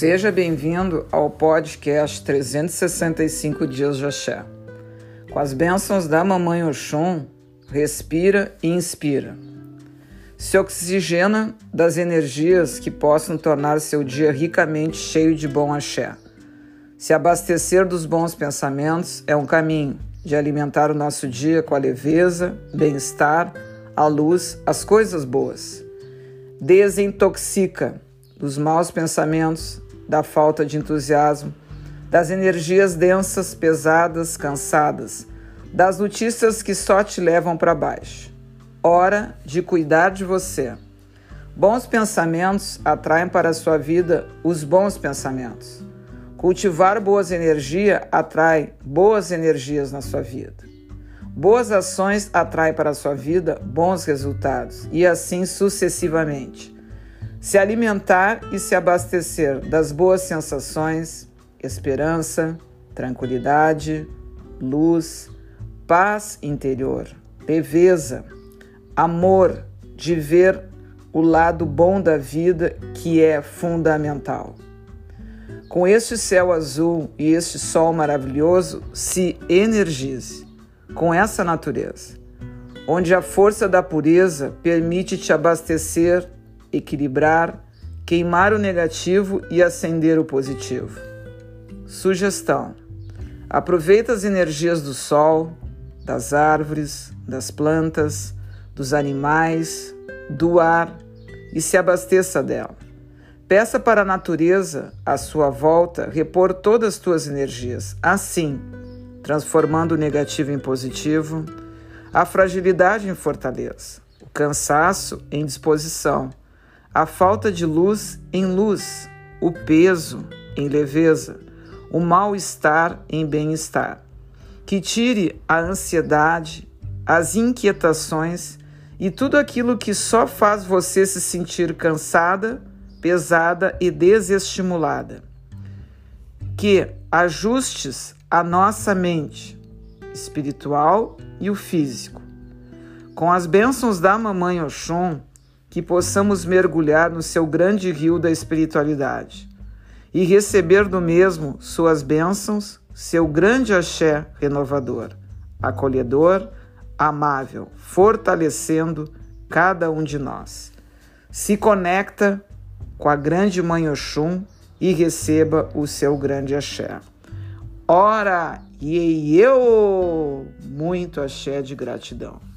Seja bem-vindo ao podcast 365 Dias de Axé. Com as bênçãos da Mamãe Oxum, respira e inspira. Se oxigena das energias que possam tornar seu dia ricamente cheio de bom axé. Se abastecer dos bons pensamentos é um caminho de alimentar o nosso dia com a leveza, bem-estar, a luz, as coisas boas. Desintoxica dos maus pensamentos, da falta de entusiasmo, das energias densas, pesadas, cansadas, das notícias que só te levam para baixo. Hora de cuidar de você. Bons pensamentos atraem para a sua vida os bons pensamentos. Cultivar boas energias atrai boas energias na sua vida. Boas ações atraem para a sua vida bons resultados e assim sucessivamente. Se alimentar e se abastecer das boas sensações, esperança, tranquilidade, luz, paz interior, leveza, amor de ver o lado bom da vida que é fundamental. Com este céu azul e este sol maravilhoso, se energize com essa natureza, onde a força da pureza permite te abastecer equilibrar, queimar o negativo e acender o positivo. Sugestão: aproveita as energias do sol, das árvores, das plantas, dos animais, do ar e se abasteça dela. Peça para a natureza, à sua volta, repor todas as tuas energias, assim, transformando o negativo em positivo, a fragilidade em fortaleza, o cansaço em disposição a falta de luz em luz, o peso em leveza, o mal-estar em bem-estar. Que tire a ansiedade, as inquietações e tudo aquilo que só faz você se sentir cansada, pesada e desestimulada. Que ajustes a nossa mente espiritual e o físico. Com as bênçãos da Mamãe Oxum, que possamos mergulhar no seu grande rio da espiritualidade e receber do mesmo suas bênçãos, seu grande axé renovador, acolhedor, amável, fortalecendo cada um de nós. Se conecta com a grande Mãe Oxum e receba o seu grande axé. Ora, e eu muito axé de gratidão.